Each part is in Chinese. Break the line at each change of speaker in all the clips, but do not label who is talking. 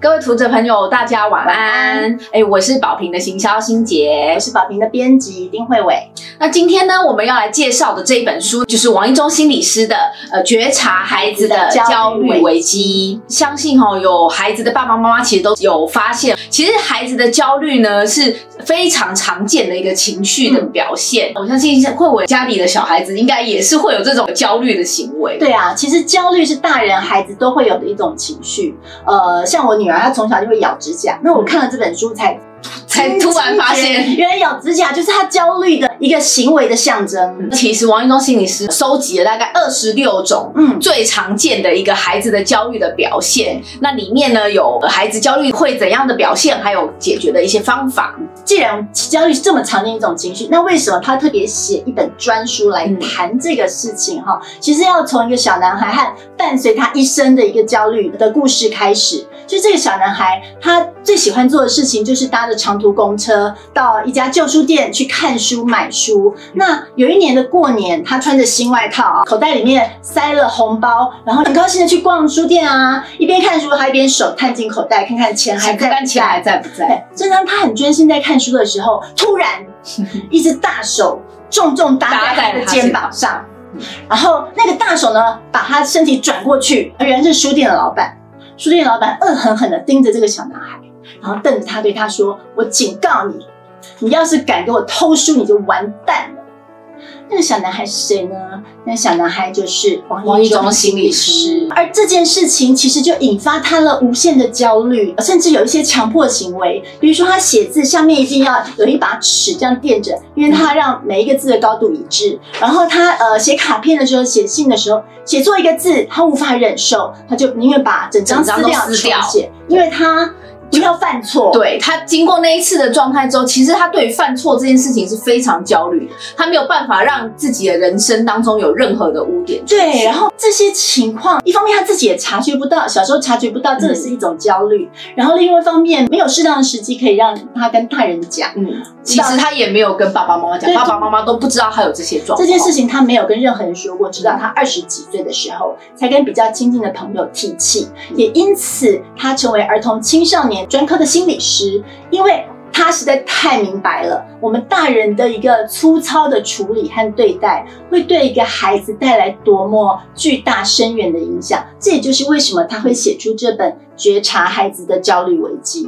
各位读者朋友，大家晚安。哎，我是宝平的行销心杰，
我是宝平的编辑丁慧伟。
那今天呢，我们要来介绍的这一本书，就是王一中心理师的《呃觉察孩子的焦虑危机》。相信哈，有孩子的爸爸妈妈其实都有发现，其实孩子的焦虑呢是非常常见的一个情绪的表现。我相信慧伟家里的小孩子应该也是会有这种焦虑的行为。
对啊，其实焦虑是大人孩子都会有的一种情绪。呃，像我女。女儿她从小就会咬指甲，那我看了这本书才
才突然发现，
原来咬指甲就是他焦虑的一个行为的象征。
其实王一中心理师收集了大概二十六种，嗯，最常见的一个孩子的焦虑的表现。那里面呢有孩子焦虑会怎样的表现，还有解决的一些方法。
既然焦虑是这么常见一种情绪，那为什么他特别写一本专书来谈这个事情？哈，其实要从一个小男孩和伴随他一生的一个焦虑的故事开始。就这个小男孩，他最喜欢做的事情就是搭着长途公车到一家旧书店去看书买书。那有一年的过年，他穿着新外套，口袋里面塞了红包，然后很高兴的去逛书店啊，一边看书还一边手探进口袋看看钱还在，
钱还在不在？
正当他很专心在看书的时候，突然 一只大手重重搭在他的肩膀上，然后那个大手呢，把他身体转过去，原来是书店的老板。书店老板恶狠狠地盯着这个小男孩，然后瞪着他对他说：“我警告你，你要是敢给我偷书，你就完蛋了。”那个小男孩是谁呢？那小男孩就是
王一中心理师。
而这件事情其实就引发他了无限的焦虑，甚至有一些强迫行为，比如说他写字下面一定要有一把尺这样垫着，因为他让每一个字的高度一致。然后他呃写卡片的时候、写信的时候，写错一个字他无法忍受，他就宁愿把整张撕掉重写，因为他。不要犯错。
对他经过那一次的状态之后，其实他对于犯错这件事情是非常焦虑，他没有办法让自己的人生当中有任何的污点。
对，然后这些情况，一方面他自己也察觉不到，小时候察觉不到，这也是一种焦虑。然后另外一方面，没有适当的时机可以让他跟大人讲。嗯，
其实他也没有跟爸爸妈妈讲，爸爸妈妈都不知道他有这些状况。
这件事情他没有跟任何人说过，直到他二十几岁的时候，才跟比较亲近的朋友提起。也因此，他成为儿童青少年。专科的心理师，因为他实在太明白了，我们大人的一个粗糙的处理和对待，会对一个孩子带来多么巨大深远的影响。这也就是为什么他会写出这本《觉察孩子的焦虑危机》。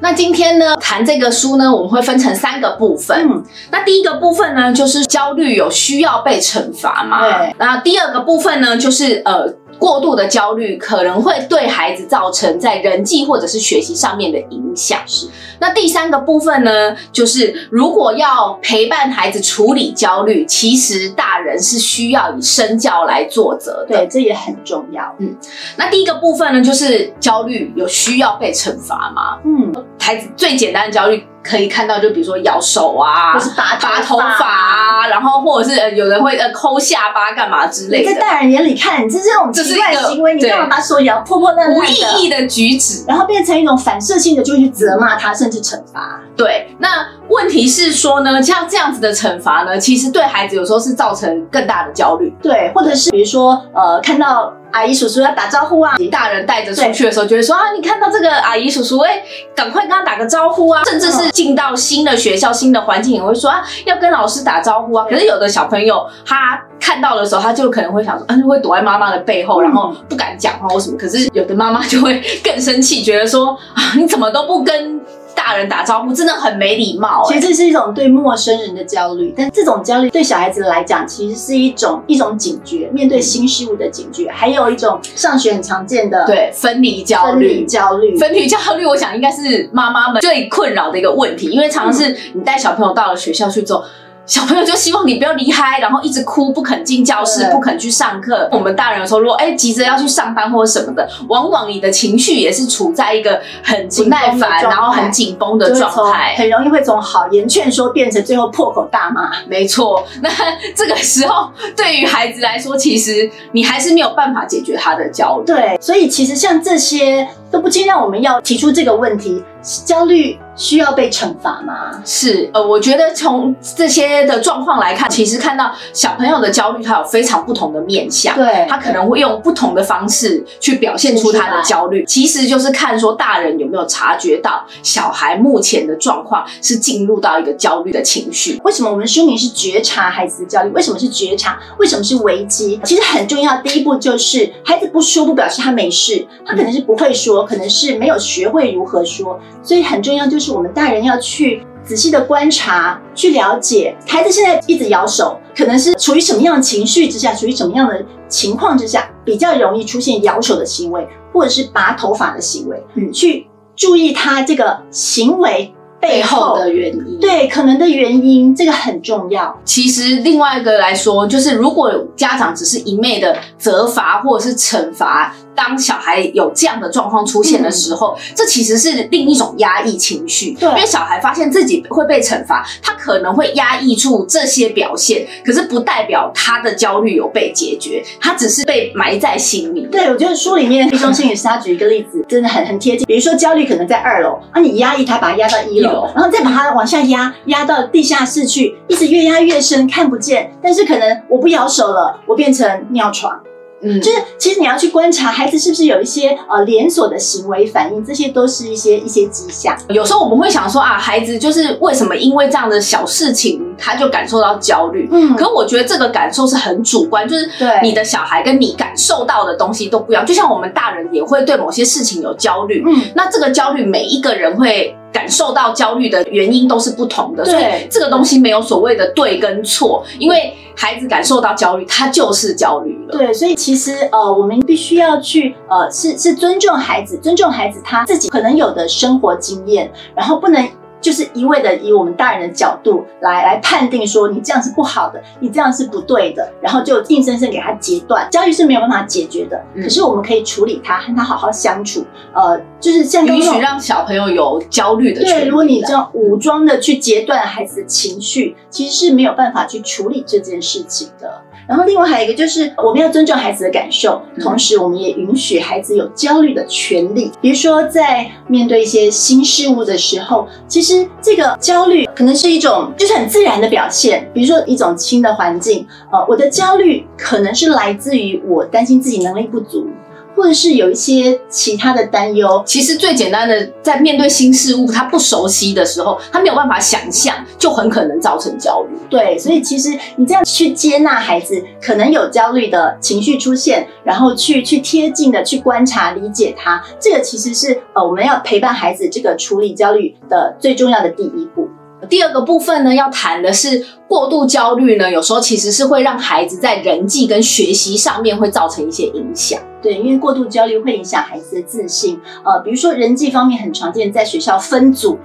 那今天呢，谈这个书呢，我们会分成三个部分。嗯，那第一个部分呢，就是焦虑有需要被惩罚吗？
对。
那第二个部分呢，就是呃。过度的焦虑可能会对孩子造成在人际或者是学习上面的影响。是，那第三个部分呢，就是如果要陪伴孩子处理焦虑，其实大人是需要以身教来做责的。
对，这也很重要。
嗯，那第一个部分呢，就是焦虑有需要被惩罚吗？嗯，孩子最简单的焦虑。可以看到，就比如说咬手啊，
或是拔
拔头发啊，然后或者是有人会呃抠下巴干嘛之类的。
在大人眼里看，这是这种奇怪行为，你干嘛把手咬破破烂烂的？
无意义的举止，
然后变成一种反射性的，就会去责骂他，甚至惩罚。
对，那问题是说呢，像这样子的惩罚呢，其实对孩子有时候是造成更大的焦虑。
对，或者是比如说呃，看到。阿姨叔叔要打招呼啊！
大人带着出去的时候，就会说啊，你看到这个阿姨叔叔，哎，赶快跟他打个招呼啊！甚至是进到新的学校、新的环境，也会说啊，要跟老师打招呼啊。可是有的小朋友，他看到的时候，他就可能会想说，啊，就会躲在妈妈的背后，然后不敢讲话或什么。可是有的妈妈就会更生气，觉得说啊，你怎么都不跟。大人打招呼真的很没礼貌，
其实这是一种对陌生人的焦虑，但这种焦虑对小孩子来讲，其实是一种一种警觉，面对新事物的警觉，还有一种上学很常见的
对分离焦虑。
焦虑，
分离焦虑，我想应该是妈妈们最困扰的一个问题，因为常常是你带小朋友到了学校去之后。小朋友就希望你不要离开，然后一直哭，不肯进教室，不肯去上课。我们大人有时候如果哎急着要去上班或者什么的，往往你的情绪也是处在一个很不耐烦，然后很紧绷的状态，
很容易会从好言劝说变成最后破口大骂。
没错，那这个时候对于孩子来说，其实你还是没有办法解决他的焦虑。
对，所以其实像这些都不禁让我们要提出这个问题。焦虑需要被惩罚吗？
是，呃，我觉得从这些的状况来看，其实看到小朋友的焦虑，他有非常不同的面向，
对
他可能会用不同的方式去表现出他的焦虑，其实就是看说大人有没有察觉到小孩目前的状况是进入到一个焦虑的情绪。
为什么我们书名是觉察孩子的焦虑？为什么是觉察？为什么是危机？其实很重要，第一步就是孩子不说不表示他没事，他可能是不会说，可能是没有学会如何说，所以很重要就是我们大人要去仔细的观察，去了解。孩子现在一直摇手，可能是处于什么样的情绪之下，处于什么样的情况之下，比较容易出现摇手的行为，或者是拔头发的行为，
嗯。
去注意他这个行为背后
的原因，
对可能的原因，这个很重要。
其实另外一个来说，就是如果家长只是一昧的责罚或者是惩罚，当小孩有这样的状况出现的时候，这其实是另一种压抑情绪。
对
因为小孩发现自己会被惩罚，他可能会压抑住这些表现，可是不代表他的焦虑有被解决，他只是被埋在心里。
对，我觉得书里面毕中心理师他举一个例子，真的很很贴近。比如说焦虑可能在二楼，啊，你压抑他，把他压到一楼，
一楼
然后再把他往下压，压到地下室去，一直越压越深，看不见。但是可能我不摇手了，我变成尿床。
嗯，
就是其实你要去观察孩子是不是有一些呃连锁的行为反应，这些都是一些一些迹象。
有时候我们会想说啊，孩子就是为什么因为这样的小事情他就感受到焦虑？
嗯
可我觉得这个感受是很主观，就是
对
你的小孩跟你感受到的东西都不一样。就像我们大人也会对某些事情有焦虑，
嗯，
那这个焦虑每一个人会感受到焦虑的原因都是不同的，所以这个东西没有所谓的对跟错，因为孩子感受到焦虑，他就是焦虑了。
对，所以其实呃，我们必须要去呃，是是尊重孩子，尊重孩子他自己可能有的生活经验，然后不能。就是一味的以我们大人的角度来来判定说你这样是不好的，你这样是不对的，然后就硬生生给他截断。焦虑是没有办法解决的，
嗯
可是我们可以处理他，和他好好相处。呃，就是像
允许让小朋友有焦虑的
对，如果你这样武装的去截断孩子的情绪，其实是没有办法去处理这件事情的。然后另外还有一个就是，我们要尊重孩子的感受，
嗯
同时我们也允许孩子有焦虑的权利。比如说，在面对一些新事物的时候，其这个焦虑可能是一种就是很自然的表现。比如说一种新的环境，呃，我的焦虑可能是来自于我担心自己能力不足，或者是有一些其他的担忧。
其实最简单的，在面对新事物他不熟悉的时候，他没有办法想象，就很可能造成焦虑。
对，所以其实你这样去接纳孩子可能有焦虑的情绪出现，然后去去贴近的去观察、理解他，这个其实是呃我们要陪伴孩子这个处理焦虑的最重要的第一步。
第二个部分呢，要谈的是过度焦虑呢，有时候其实是会让孩子在人际跟学习上面会造成一些影响。
对，因为过度焦虑会影响孩子的自信。呃，比如说人际方面很常见，在学校分组，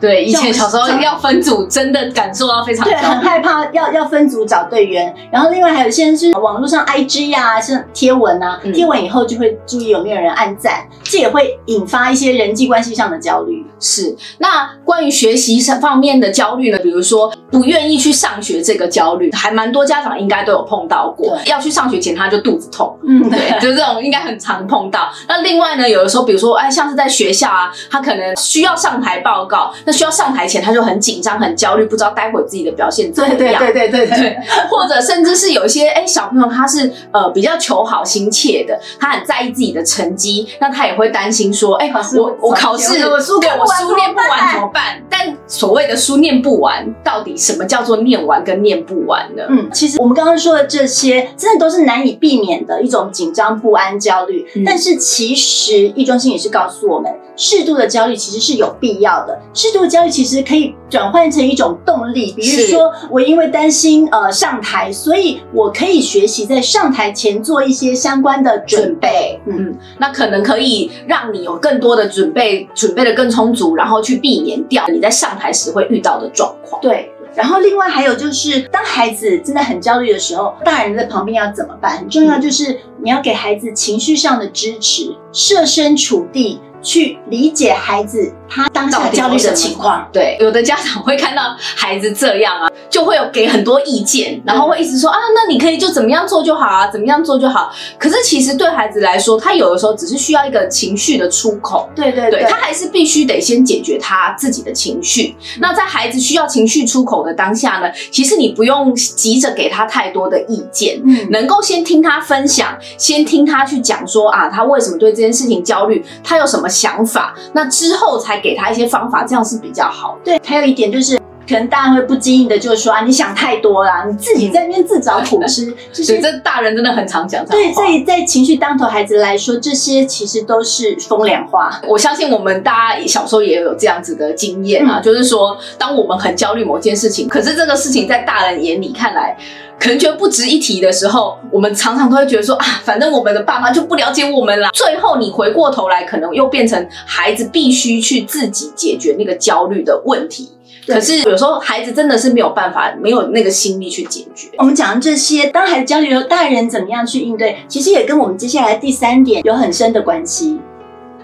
对，以前小时候要分组，真的感受到非常
对。很害怕要要分组找队员。然后另外还有一些人是网络上 IG 呀、像贴文啊，
嗯
贴文以后就会注意有没有人按赞，这也会引发一些人际关系上的焦虑。
是，那关于学习上方面的焦虑呢？比如说不愿意去上学这个焦虑，还蛮多家长应该都有碰到过。要去上学前他就肚子痛，
嗯，
对，就这种应该很常碰到。那另外呢，有的时候，比如说，哎，像是在学校啊，他可能需要上台报告，那需要上台前他就很紧张、很焦虑，不知道待会自己的表现怎么样。
对对对对对
对，或者甚至是有一些哎、小朋友他是呃比较求好心切的，他很在意自己的成绩，那他也会担心说，哎、我我考试
我书
对我书念不完怎么办？但所谓的书念不完，到底什么叫做念完跟念不完呢？
嗯，其实我们刚刚说的这些，真的都是难以避免的一种紧张、不安、焦虑。
嗯
但是其实易中心也是告诉我们，适度的焦虑其实是有必要的。适度的焦虑其实可以转换成一种动力，比如说我因为担心呃上台，所以我可以学习在上台前做一些相关的准备。嗯，
嗯，那可能可以让你有更多的准备，准备的更充足，然后去避免掉你在上台时会遇到的状况。
对。然后另外还有就是，当孩子真的很焦虑的时候，大人在旁边要怎么办？很重要就是你要给孩子情绪上的支持，设身处地去理解孩子他当下焦虑的情况。
对，有的家长会看到孩子这样啊，就会有给很多意见，然后会一直说啊，那你可以就怎么样做就好啊，怎么样做就好。可是其实对孩子来说，他有的时候只是需要一个情绪的出口。
对对对，
他还是必须得先解决他自己的情绪。那在孩子需要情绪出口的当下呢，其实你不用急着给他太多的意见，嗯，能够先听他分享，先听他去讲说啊，他为什么对这件事情焦虑，他有什么想法，那之后才给他一些方法，这样是比较好。
对，还有一点就是。可能大人会不经意的就说啊，你想太多啦，你自己在那边自找苦吃。
这大人真的很常讲。
对，在在情绪当头孩子来说，这些其实都是风凉话。
我相信我们大家小时候也有这样子的经验啊，就是说，当我们很焦虑某件事情，可是这个事情在大人眼里看来，可能觉得不值一提的时候，我们常常都会觉得说啊，反正我们的爸妈就不了解我们了。最后你回过头来，可能又变成孩子必须去自己解决那个焦虑的问题。可是有时候孩子真的是没有办法，没有那个心力去解决。
我们讲的这些，当孩子焦虑的时候，大人怎么样去应对，其实也跟我们接下来第三点有很深的关系。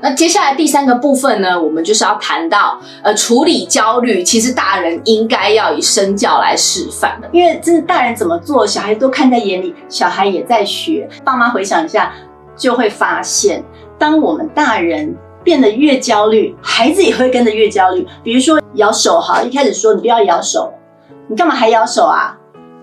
那接下来第三个部分呢，我们就是要谈到，呃，处理焦虑，其实大人应该要以身教来示范的，
因为这是大人怎么做，小孩都看在眼里，小孩也在学。爸妈回想一下，就会发现，当我们大人。变得越焦虑，孩子也会跟着越焦虑。比如说咬手，哈，一开始说你不要咬手，你干嘛还咬手啊？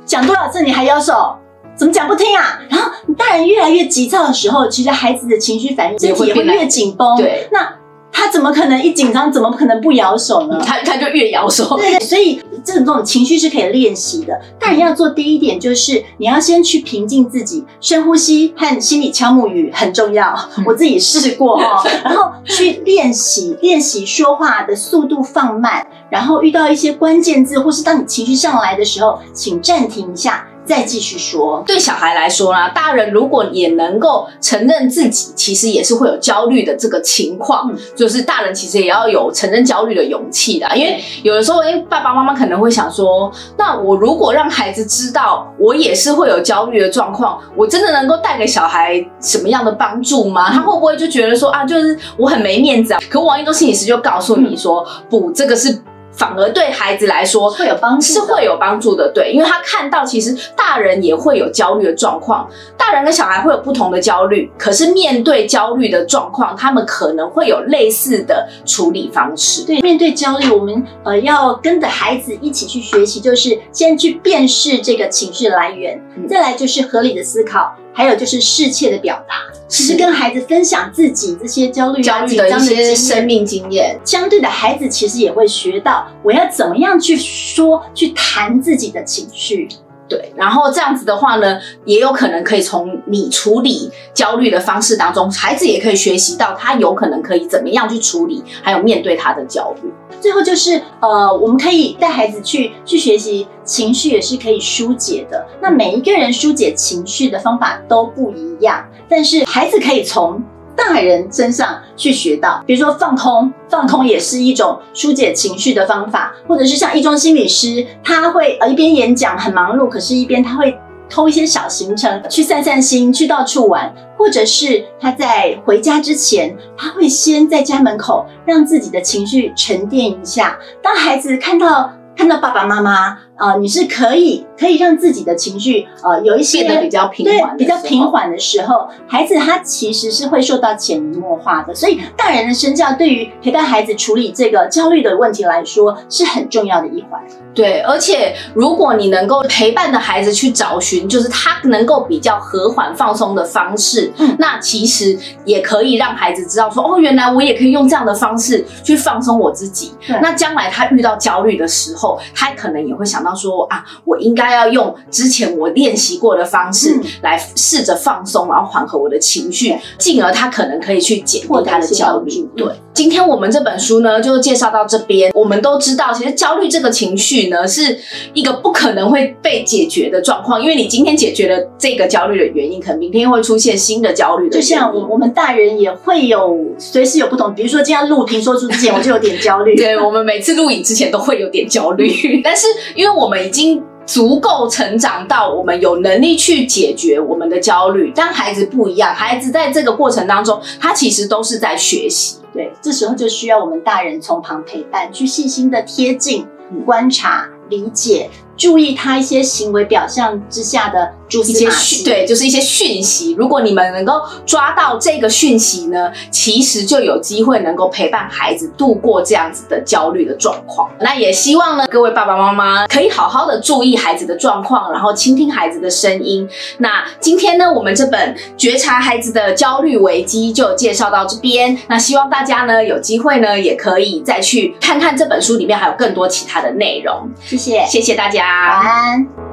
讲多少次你还咬手？怎么讲不听啊？然后大人越来越急躁的时候，其实孩子的情绪反应身体也会越紧绷。
对，
那。他怎么可能一紧张，怎么可能不摇手呢？
他他就越摇手。
对对，所以这种这种情绪是可以练习的。大人要做第一点，就是你要先去平静自己，深呼吸和心理敲木鱼很重要。我自己试过哈，然后去练习练习说话的速度放慢，然后遇到一些关键字或是当你情绪上来的时候，请暂停一下。再继续说，
对小孩来说呢，大人如果也能够承认自己其实也是会有焦虑的这个情况，就是大人其实也要有承认焦虑的勇气的。因为有的时候，哎，爸爸妈妈可能会想说，那我如果让孩子知道我也是会有焦虑的状况，我真的能够带给小孩什么样的帮助吗？他会不会就觉得说啊，就是我很没面子啊？可王一中心理师就告诉你说，不，这个是。反而对孩子来说
会有帮助，
是会有帮助的。对，因为他看到其实大人也会有焦虑的状况，大人跟小孩会有不同的焦虑，可是面对焦虑的状况，他们可能会有类似的处理方式。
对，面对焦虑，我们呃要跟着孩子一起去学习，就是先去辨识这个情绪来源，再来就是合理的思考。还有就是适切的表达，其实跟孩子分享自己这些焦虑、
焦虑的一些生命经验，
相对的孩子其实也会学到我要怎么样去说、去谈自己的情绪。
对，然后这样子的话呢，也有可能可以从你处理焦虑的方式当中，孩子也可以学习到他有可能可以怎么样去处理，还有面对他的焦虑。
最后就是呃，我们可以带孩子去去学习情绪也是可以疏解的。那每一个人疏解情绪的方法都不一样，但是孩子可以从。大人身上去学到，比如说放空，放空也是一种疏解情绪的方法，或者是像一中心理师，他会呃一边演讲很忙碌，可是一边他会偷一些小行程去散散心，去到处玩，或者是他在回家之前，他会先在家门口让自己的情绪沉淀一下，当孩子看到。看到爸爸妈妈啊，你是可以可以让自己的情绪呃有一些
变得比较平缓，
比较平缓的时候，孩子他其实是会受到潜移默化的。所以大人的身教对于陪伴孩子处理这个焦虑的问题来说是很重要的一环。
对，而且如果你能够陪伴的孩子去找寻，就是他能够比较和缓放松的方式，嗯，那其实也可以让孩子知道说，哦，原来我也可以用这样的方式去放松我自己。那将来他遇到焦虑的时候。他可能也会想到说啊，我应该要用之前我练习过的方式来试着放松，然后缓和我的情绪，进而他可能可以去减低他的焦虑。对，今天我们这本书呢就介绍到这边。我们都知道，其实焦虑这个情绪呢是一个不可能会被解决的状况，因为你今天解决了这个焦虑的原因，可能明天会出现新的焦虑的。
就像我我们大人也会有随时有不同，比如说今天录屏说出之前，我就有点焦虑。
对，我们每次录影之前都会有点焦虑。但是，因为我们已经足够成长到我们有能力去解决我们的焦虑，但孩子不一样，孩子在这个过程当中，他其实都是在学习。
对，这时候就需要我们大人从旁陪伴，去细心的贴近、
嗯
观察、理解，注意他一些行为表象之下的蛛
一些
丝马迹。
讯对，就是一些讯息。如果你们能够抓到这个讯息呢，其实就有机会能够陪伴孩子度过这样子的焦虑的状况。那也希望呢，各位爸爸妈妈可以好好的注意孩子的状况，然后倾听孩子的声音。那今天呢，我们这本《觉察孩子的焦虑危机》就介绍到这边。那希望大家呢有机会呢，也可以再去看看这本书里面还有更多其他的内容。
谢谢，
谢谢大
晚安。